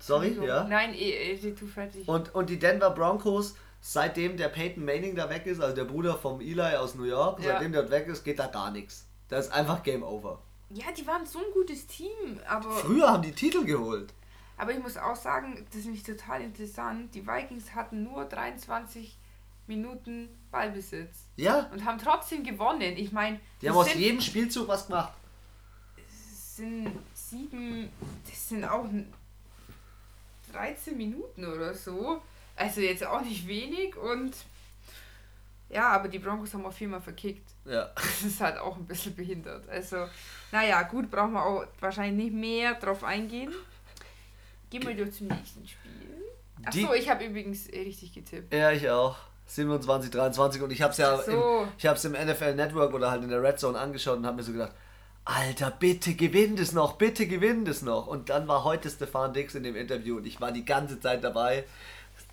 Sorry, ja? Nein, eh, eh, tu fertig. Und, und die Denver Broncos, seitdem der Peyton Manning da weg ist, also der Bruder vom Eli aus New York, ja. seitdem der weg ist, geht da gar nichts. Da ist einfach Game Over. Ja, die waren so ein gutes Team, aber. Früher haben die Titel geholt. Aber ich muss auch sagen, das ist nämlich total interessant. Die Vikings hatten nur 23 Minuten Ballbesitz. Ja. Und haben trotzdem gewonnen. Ich meine. Die haben aus jedem Spielzug was gemacht. Sind sieben. Das sind auch 13 Minuten oder so. Also jetzt auch nicht wenig und ja, aber die Broncos haben auch viermal verkickt. Ja. Das ist halt auch ein bisschen behindert. Also, naja, gut, brauchen wir auch wahrscheinlich nicht mehr drauf eingehen. Gehen wir doch zum nächsten Spiel. Achso, ich habe übrigens richtig getippt. Ja, ich auch. 27, 23 und ich habe es ja so. im, ich hab's im NFL Network oder halt in der Red Zone angeschaut und habe mir so gedacht, Alter, bitte gewinn das noch, bitte gewinn das noch. Und dann war heute Stefan Dix in dem Interview und ich war die ganze Zeit dabei.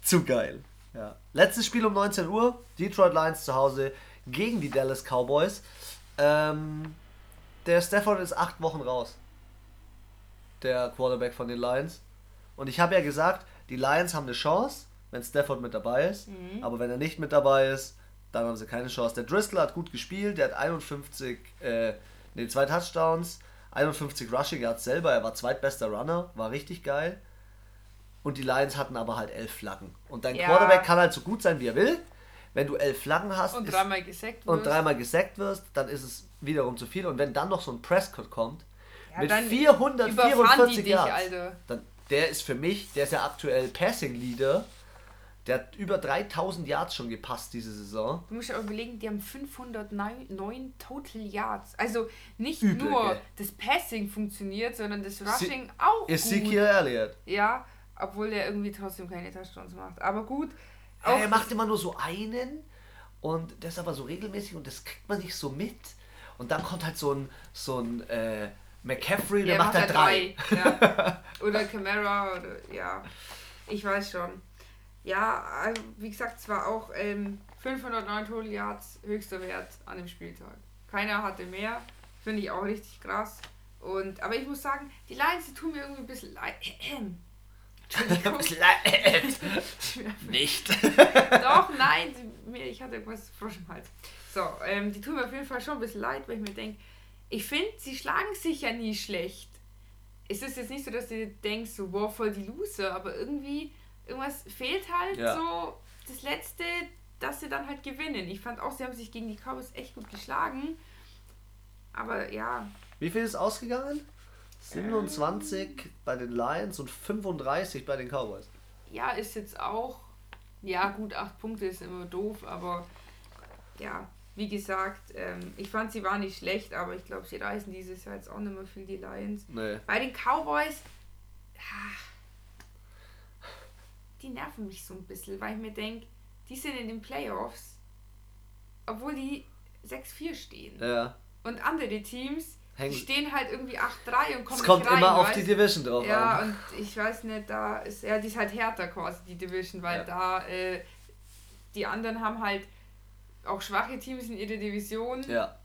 Zu geil. Ja. Letztes Spiel um 19 Uhr, Detroit Lions zu Hause gegen die Dallas Cowboys. Ähm, der Stafford ist acht Wochen raus. Der Quarterback von den Lions. Und ich habe ja gesagt, die Lions haben eine Chance, wenn Stafford mit dabei ist. Mhm. Aber wenn er nicht mit dabei ist, dann haben sie keine Chance. Der Driscoll hat gut gespielt, der hat 51 äh, Nee, zwei Touchdowns, 51 Rushing Yards selber. Er war zweitbester Runner, war richtig geil. Und die Lions hatten aber halt elf Flaggen. Und dein ja. Quarterback kann halt so gut sein, wie er will. Wenn du elf Flaggen hast und dreimal gesackt wirst, und dreimal gesackt wirst, dann ist es wiederum zu viel. Und wenn dann noch so ein Prescott kommt ja, mit 444 Yards, dann der ist für mich, der ist ja aktuell Passing Leader Der hat über 3000 Yards schon gepasst diese Saison. Du musst ja auch überlegen, die haben 509 Total Yards. Also nicht Übel, nur gell? das Passing funktioniert, sondern das Sie- Rushing auch Ezekiel. Elliott. Ja, obwohl der irgendwie trotzdem keine Touchdowns macht. Aber gut. Ja, er macht immer nur so einen und das ist aber so regelmäßig und das kriegt man nicht so mit. Und dann kommt halt so ein, so ein äh, McCaffrey, der Ja, macht halt er drei. Ja. Oder Camara oder ja. Ich weiß schon. Ja, also, wie gesagt, es war auch ähm, 509 Total Yards höchster Wert an dem Spieltag. Keiner hatte mehr. Finde ich auch richtig krass. Und, aber ich muss sagen, die Lions, die tun mir irgendwie ein bisschen leid. Entschuldigung. Nicht. Doch, nein, sie- ich hatte irgendwas Frosch im Hals. So, ähm, die tun mir auf jeden Fall schon ein bisschen leid, weil ich mir denke, ich finde, sie schlagen sich ja nie schlecht. Es ist jetzt nicht so, dass du denkst, so, wow, voll die Loser, aber irgendwie, irgendwas fehlt halt Ja. so das Letzte, dass sie dann halt gewinnen. Ich fand auch, sie haben sich gegen die Cowboys echt gut geschlagen. Aber ja, Wie viel ist ausgegangen? 27 bei den Lions und 35 bei den Cowboys. ja, ist jetzt auch, ja gut, acht Punkte ist immer doof, aber ja, wie gesagt, ähm, ich fand sie war nicht schlecht, aber ich glaube, sie reißen dieses Jahr jetzt auch nicht mehr viel die Lions. Nee. Bei den Cowboys, ah, die nerven mich so ein bisschen, weil ich mir denke, die sind in den Playoffs, obwohl die 6-4 stehen. Ja. Und andere Teams, die Hängen- stehen halt irgendwie 8-3 und kommen Es kommt rein, immer auf weißt? die Division drauf Ja, an. und ich weiß nicht, da ist, ja, die ist halt härter quasi, die Division, weil Ja. da, äh, die anderen haben halt auch schwache Teams in ihrer Division. Ja.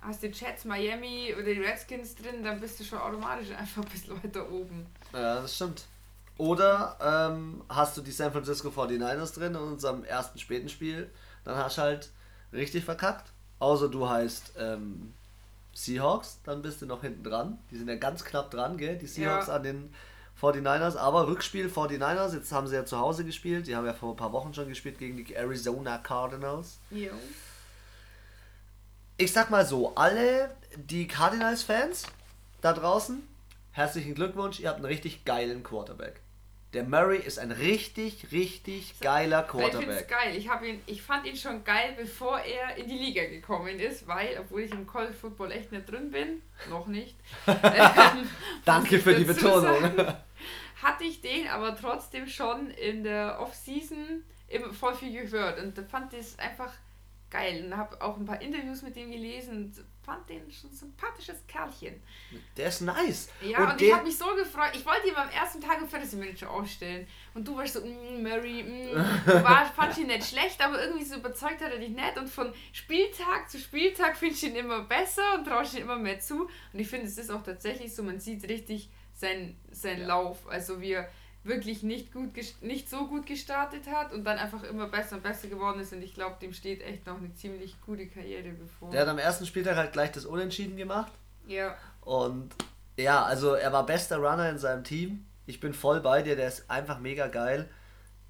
Hast du Jets, Miami oder die Redskins drin, dann bist du schon automatisch einfach ein bisschen weiter oben. Ja, das stimmt. Oder ähm, hast du die San Francisco 49ers drin in unserem ersten späten Spiel, dann hast du halt richtig verkackt. Außer du heißt ähm, Seahawks, dann bist du noch hinten dran. Die sind ja ganz knapp dran, gell? Die Seahawks Ja. an den 49ers. Aber Rückspiel 49ers, jetzt haben sie ja zu Hause gespielt. Die haben ja vor ein paar Wochen schon gespielt gegen die Arizona Cardinals. Jo. Ich sag mal so, alle die Cardinals-Fans da draußen, herzlichen Glückwunsch, ihr habt einen richtig geilen Quarterback. Der Murray ist ein richtig, richtig geiler Weil Ich finde es Quarterback. geil. Ich, ihn, ich fand ihn schon geil, bevor er in die Liga gekommen ist, weil, obwohl ich im College Football echt nicht drin bin, noch nicht. ähm, Danke für die Betonung. sagen, hatte ich den aber trotzdem schon in der Off-Season voll viel gehört und fand das einfach geil und habe auch ein paar Interviews mit dem gelesen fand den schon ein sympathisches Kerlchen. Der ist nice. Ja, und und, ich habe mich so gefreut. Ich wollte ihn beim ersten Tag im Fantasy Manager aufstellen. Und du warst so, mm, Murray, mm. Du war, fand ihn nicht schlecht, aber irgendwie so überzeugt hat er dich nicht. Und von Spieltag zu Spieltag findest du ihn immer besser und traust ihn immer mehr zu. Und ich finde, es ist auch tatsächlich so, man sieht richtig seinen sein Ja. Lauf. Also wie er wirklich nicht, gut nicht so gut gestartet hat und dann einfach immer besser und besser geworden ist. Und ich glaube, dem steht echt noch eine ziemlich gute Karriere bevor. der hat am ersten Spieltag halt gleich das Unentschieden gemacht. ja, Und ja, also er war bester Runner in seinem Team. Ich bin voll bei dir, der ist einfach mega geil.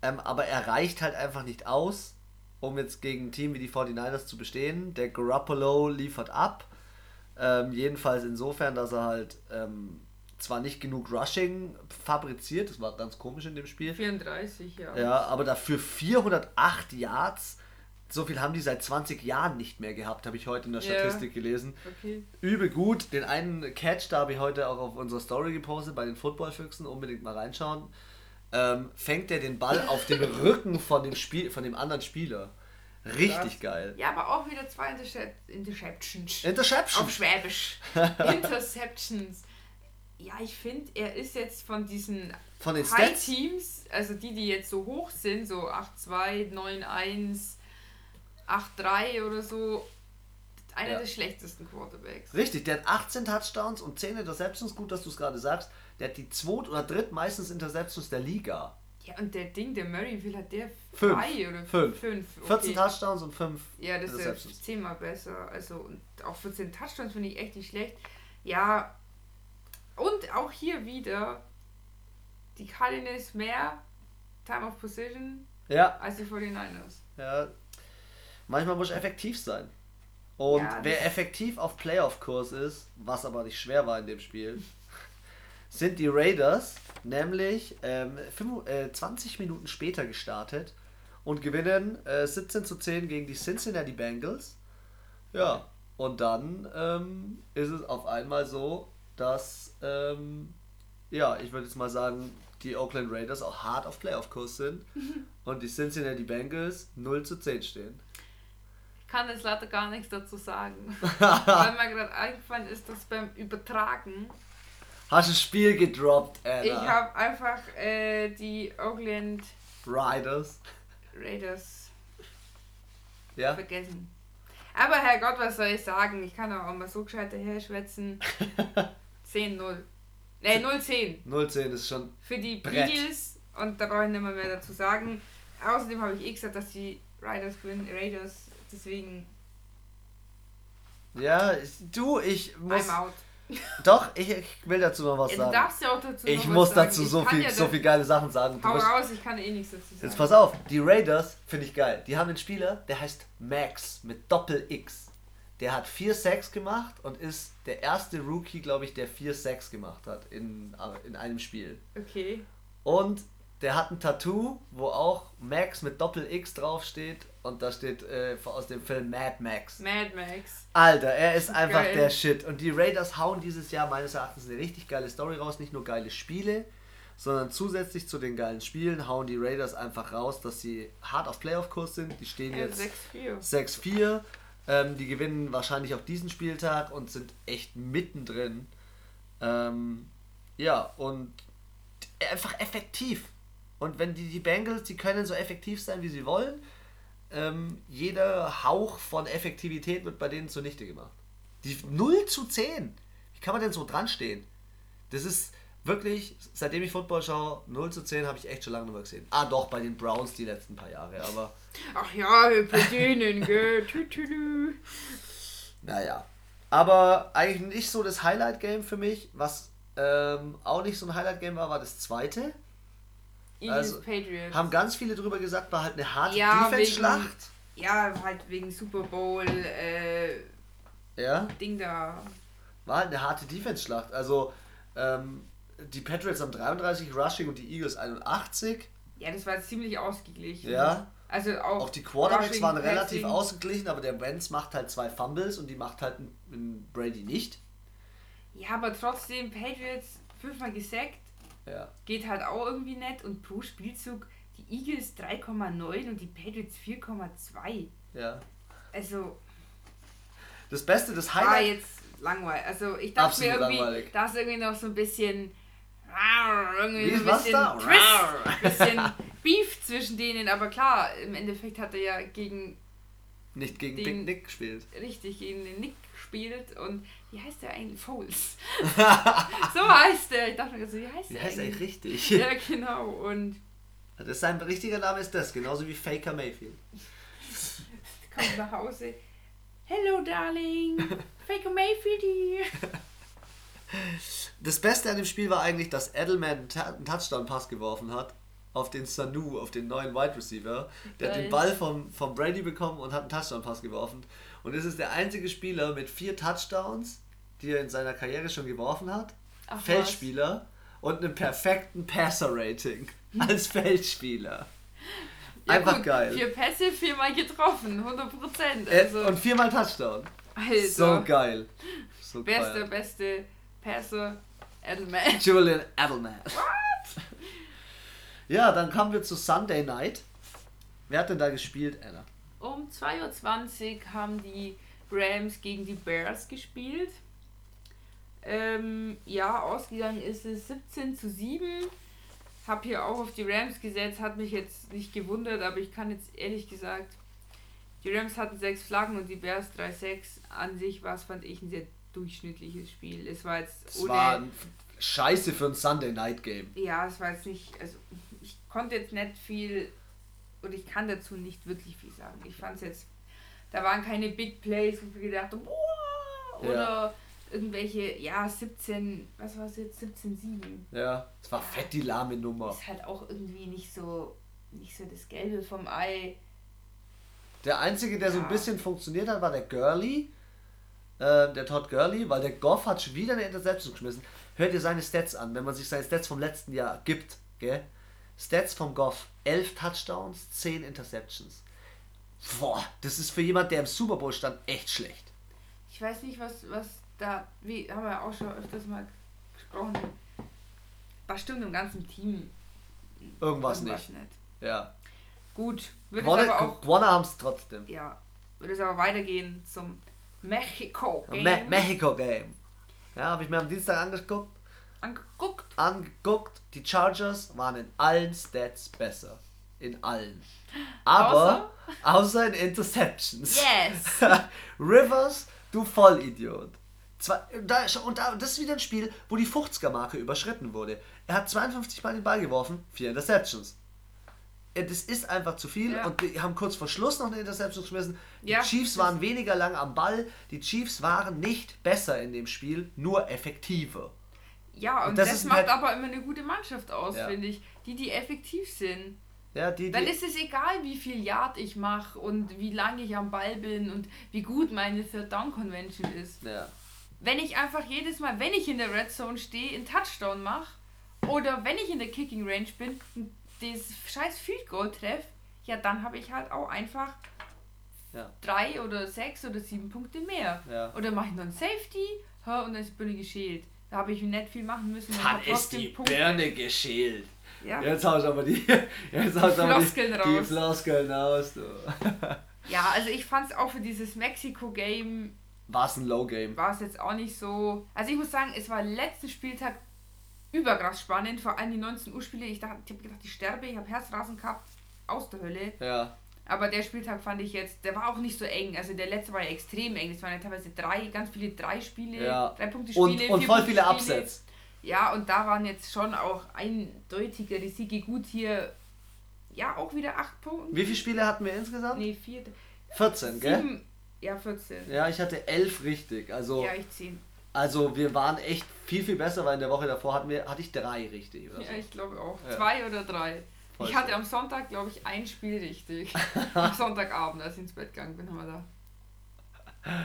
Ähm, aber er reicht halt einfach nicht aus, um jetzt gegen ein Team wie die 49ers zu bestehen. Der Garoppolo liefert ab. Ähm, jedenfalls insofern, dass er halt ähm, zwar nicht genug Rushing fabriziert, das war ganz komisch in dem Spiel. 34, ja. Ja, aber dafür 408 Yards. So viel haben die seit 20 Jahren nicht mehr gehabt, habe ich heute in der Ja. Statistik gelesen Okay. übel gut. Den einen Catch, da habe ich heute auch auf unserer Story gepostet, bei den Footballfüchsen, unbedingt mal reinschauen. Ähm, fängt er den Ball auf den Rücken von dem, Spiel, von dem anderen Spieler. Richtig Krass. geil. Ja, aber auch wieder zwei Intercep Interceptions. Interception. Auf Schwäbisch. Interceptions. Ja, ich finde, er ist jetzt von diesen Von den High Stats. Teams, also die, die jetzt so hoch sind, so 8-2, 9-1, 8-3 oder so, einer Ja. der schlechtesten Quarterbacks. Richtig, der hat 18 Touchdowns und 10 Interceptions. Gut, dass du es gerade sagst. Der hat die zweit- oder drittmeistens Interceptions der Liga. Ja, und der Ding, der Murray, viel hat der? Fünf. Drei oder Fünf. fünf? 14 Okay. Touchdowns und 5 Ja, das ist zehnmal besser. Also, und auch 14 Touchdowns finde ich echt nicht schlecht. Ja, und auch hier wieder, die Cardinals mehr Time of Position Ja, als die 49ers. ja. Manchmal muss effektiv sein. Und Ja, wer effektiv auf Playoff-Kurs ist, was aber nicht schwer war in dem Spiel, sind die Raiders, nämlich ähm, fünf- äh, 20 Minuten später gestartet und gewinnen äh, 17 zu 10 gegen die Cincinnati Bengals. Ja, und dann ähm, ist es auf einmal so, dass, ähm, ja, ich würde jetzt mal sagen, die Oakland Raiders auch hart auf Playoff-Kurs sind und die Cincinnati Bengals 0 zu 10 stehen. Ich kann jetzt leider gar nichts dazu sagen. Weil mir gerade eingefallen ist, dass beim Übertragen. Hast du ein Spiel gedroppt, Anna? Ich habe einfach äh, die Oakland Raiders. Raiders Ja? vergessen. Aber Herrgott, was soll ich sagen? Ich kann auch mal so gescheit daherschwätzen. 10-0. Ne, 0-10. 0-10 ist schon. Für die Brett. Eagles. Und da brauche ich nicht mehr, mehr dazu sagen. Außerdem habe ich eh gesagt, dass die Raiders gewinnen. Raiders. Deswegen, Ja, du, ich muss. I'm out. Doch, ich, ich will dazu noch was Ja, du sagen. darfst ja auch dazu Ich muss sagen. dazu Ich so viel, ja so viel geile Sachen sagen. Du Hau raus, ich kann eh nichts dazu sagen. Jetzt pass auf, die Raiders finde ich geil. Die haben einen Spieler, der heißt Max mit Doppel X. Der hat 4 Sacks gemacht und ist der erste Rookie, glaube ich, der 4 Sacks gemacht hat in, äh, in einem Spiel. Okay. Und der hat ein Tattoo, wo auch Max mit Doppel X draufsteht und da steht äh, aus dem Film Mad Max. Mad Max. Alter, er ist einfach Geil. der Shit. Und die Raiders hauen dieses Jahr meines Erachtens eine richtig geile Story raus. Nicht nur geile Spiele, sondern zusätzlich zu den geilen Spielen hauen die Raiders einfach raus, dass sie hart auf Playoff-Kurs sind. Die stehen Ja, jetzt 6-4. 6-4. Ähm, die gewinnen wahrscheinlich auch diesen Spieltag und sind echt mittendrin. Ähm, ja, und einfach effektiv. Und wenn die, die Bengals, die können so effektiv sein, wie sie wollen, ähm, jeder Hauch von Effektivität wird bei denen zunichte gemacht. Die 0 zu 10. Wie kann man denn so dran stehen? Das ist wirklich, seitdem ich Football schaue, 0 zu 10 habe ich echt schon lange nicht mehr gesehen. Ah, doch, bei den Browns die letzten paar Jahre, aber Ach ja, bei denen, gell. Naja. Aber eigentlich nicht so das Highlight-Game für mich. Was ähm, auch nicht so ein Highlight-Game war, war das zweite. Eagles Also, Patriots. Haben ganz viele drüber gesagt, war halt eine harte Ja, Defense-Schlacht. ja, halt wegen Super Bowl, äh, Ja, Ding da. war halt eine harte Defense-Schlacht. Also, ähm, die Patriots haben 33 Rushing und die Eagles 81. Ja, das war ziemlich ausgeglichen. Ja. Also auch, Auch die Quarterbacks Rushing, waren relativ Passing. ausgeglichen, aber der Wentz macht halt zwei Fumbles und die macht halt ein, Brady nicht. Ja, aber trotzdem, Patriots fünfmal gesackt, Ja. geht halt auch irgendwie nett und pro Spielzug die Eagles 3,9 und die Patriots 4,2. Ja. Also Das Beste, das war Highlight. jetzt langweilig. Also ich dachte mir irgendwie, da ist irgendwie noch so ein bisschen irgendwie Wie so ist ein bisschen? Twist, bisschen Beef zwischen denen, aber klar, im Endeffekt hat er ja gegen Nicht gegen Den- Big Nick gespielt. richtig gegen den Nick gespielt und wie heißt der eigentlich? Foles. so heißt der. Ich dachte mir so, wie heißt Wie der heißt er eigentlich? richtig? Ja, genau. Und Das sein richtiger Name ist das, genauso wie Faker Mayfield. kommt nach Hause. Hello, darling. Faker Mayfield hier. Das Beste an dem Spiel war eigentlich, dass Edelman einen Touchdown-Pass geworfen hat auf den Sanu, auf den neuen Wide Receiver. Der hat Geil. den Ball vom, vom Brady bekommen und hat einen Touchdown-Pass geworfen. Und es ist der einzige Spieler mit vier Touchdowns, die er in seiner Karriere schon geworfen hat. Ach, was. Feldspieler und einem perfekten Passer-Rating als Feldspieler. Ja, Einfach gut, geil. Vier Pässe, viermal getroffen. 100 Prozent. Äh, Also, und viermal Touchdown. Alter. So geil. So der geil. beste Passer? Edelman. Julian Edelman. Ja, dann kommen wir zu Sunday Night. Wer hat denn da gespielt, Anna? Um 2.20 Uhr haben die Rams gegen die Bears gespielt. Ähm, ja, ausgegangen ist es 17 zu 7. Hab hier auch auf die Rams gesetzt, hat mich jetzt nicht gewundert, aber ich kann jetzt ehrlich gesagt, die Rams hatten sechs Flaggen und die Bears 3-6. An sich war es, fand ich, ein sehr durchschnittliches Spiel. Es war jetzt Das ohne. war Scheiße für ein Sunday Night Game. Ja, es war jetzt nicht, also ich konnte jetzt nicht viel und ich kann dazu nicht wirklich viel sagen. Ich fand es jetzt, da waren keine Big Plays, wo ich gedacht habe, boah, oder Ja. irgendwelche, ja, 17, was war es jetzt, 17-7. Ja, es war fett die lahme Nummer. Ist halt auch irgendwie nicht so, nicht so das Gelbe vom Ei. Der einzige, der so ein Ja. bisschen funktioniert hat, war der Gurley. Äh, der Todd Gurley, weil der Goff hat schon wieder eine Interception geschmissen. Hört ihr seine Stats an, wenn man sich seine Stats vom letzten Jahr gibt, gell? Stats vom Goff: 11 Touchdowns, 10 Interceptions. Boah, das ist für jemand, der im Super Bowl stand, echt schlecht. Ich weiß nicht, was, was da, wie, haben wir auch schon öfters mal gesprochen. Was stimmt im ganzen Team? Irgendwas, nicht. Ja. Gut, würde es aber auch. Gewonnen haben es trotzdem. Ja, würde es aber weitergehen zum Mexiko Game. Me Mexico Game. Ja, habe ich mir am Dienstag angeguckt. Angeguckt? Angeguckt. Die Chargers waren in allen Stats besser. In allen. Aber außer, außer in Interceptions. Yes. Rivers, du Vollidiot. Zwei, da, und da, das ist wieder ein Spiel, wo die 50er-Marke überschritten wurde. Er hat 52 Mal den Ball geworfen, vier Interceptions. Das ist einfach zu viel ja. und die haben kurz vor Schluss noch eine Interception geschmissen. Die ja. Chiefs waren weniger lang am Ball. Die Chiefs waren nicht besser in dem Spiel, nur effektiver. Ja, und, und das, das macht halt aber immer eine gute Mannschaft aus, ja. finde ich. Die, die effektiv sind. Ja, die, die Dann ist es egal, wie viel Yard ich mache und wie lange ich am Ball bin und wie gut meine Third Down Convention ist. Ja. Wenn ich einfach jedes Mal, wenn ich in der Red Zone stehe, einen Touchdown mache oder wenn ich in der Kicking Range bin, das scheiß Field Goal treffe, ja, dann habe ich halt auch einfach ja. drei oder sechs oder sieben Punkte mehr. Ja. Oder mache ich noch einen Safety und dann ist Birne geschält. Da habe ich nicht viel machen müssen. Dann ist die Punkte. Birne geschält. Ja. Jetzt haust aber die, jetzt haust aber die, raus. die Floskeln raus. Du. ja, also ich fand es auch für dieses Mexiko-Game. War es ein Low-Game? War es jetzt auch nicht so. Also ich muss sagen, es war letzten Spieltag überkrass spannend, vor allem die 19 Uhr Spiele. Ich, dachte, ich habe gedacht, ich sterbe, ich habe Herzrasen gehabt, aus der Hölle. Ja. Aber der Spieltag fand ich jetzt, der war auch nicht so eng. Also der letzte war ja extrem eng. Es waren ja teilweise drei, ganz viele drei Spiele, ja. drei Punkte Spiele. Und, und voll viele Upsets. Ja, und da waren jetzt schon auch eindeutigere Siege. Gut hier, ja, auch wieder acht Punkte. Wie viele Spiele hatten wir insgesamt? Nee, vier. 14, gell? ja, 14. Ja, ich hatte elf richtig. Also, ja, ich 10. Also wir waren echt viel, viel besser, weil in der Woche davor hatten wir, hatte ich drei richtig. Oder so. Ja, ich glaube auch. Ja. Zwei oder drei. Voll ich hatte so. am Sonntag, glaube ich, ein Spiel richtig. am Sonntagabend, als ich ins Bett gegangen bin, haben wir da.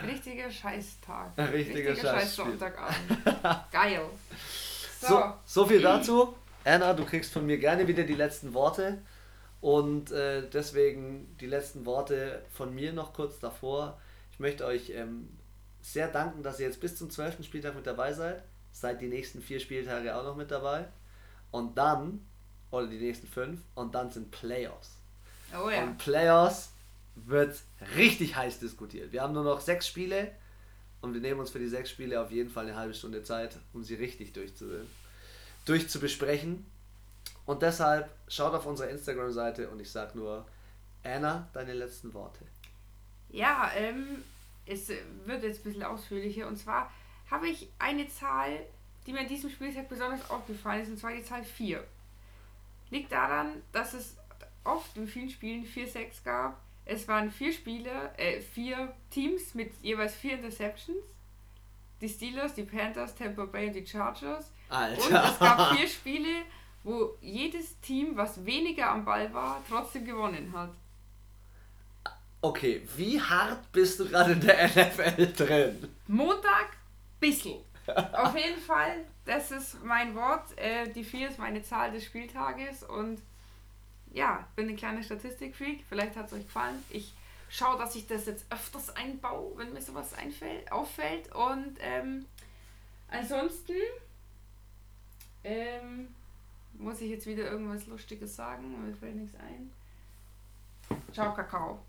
Richtiger Scheißtag. Richtiger, Richtiger Scheiß Sonntagabend. Geil. So. so. so, viel dazu. Anna, du kriegst von mir gerne wieder die letzten Worte. Und äh, deswegen die letzten Worte von mir noch kurz davor. Ich möchte euch ähm, sehr danken, dass ihr jetzt bis zum 12. Spieltag mit dabei seid. Seid die nächsten vier Spieltage auch noch mit dabei. Und dann, oder die nächsten fünf, und dann sind Playoffs. Oh ja. Und Playoffs wird richtig heiß diskutiert. Wir haben nur noch sechs Spiele und wir nehmen uns für die sechs Spiele auf jeden Fall eine halbe Stunde Zeit, um sie richtig durchzu, durchzubesprechen. Und deshalb schaut auf unsere Instagram-Seite und ich sag nur, Anna, deine letzten Worte. Ja, ähm, es wird jetzt ein bisschen ausführlicher. Und zwar habe ich eine Zahl, die mir in diesem Spieltag besonders aufgefallen ist, und zwar die Zahl 4. Liegt daran, dass es oft in vielen Spielen 4-6 gab. Es waren vier Spiele, äh, vier Teams mit jeweils vier Interceptions. Die Steelers, die Panthers, Tampa Bay und die Chargers. Alter. Und es gab vier Spiele, wo jedes Team, was weniger am Ball war, trotzdem gewonnen hat. Okay, wie hart bist du gerade in der NFL drin? Montag, bissl. Auf jeden Fall, das ist mein Wort. Äh, die 4 ist meine Zahl des Spieltages und ja, bin ein kleiner Statistikfreak. Vielleicht hat es euch gefallen. Ich schaue, dass ich das jetzt öfters einbaue, wenn mir sowas einfällt, auffällt. Und ähm, ansonsten ähm, muss ich jetzt wieder irgendwas Lustiges sagen. Mir fällt nichts ein. Ciao, Kakao.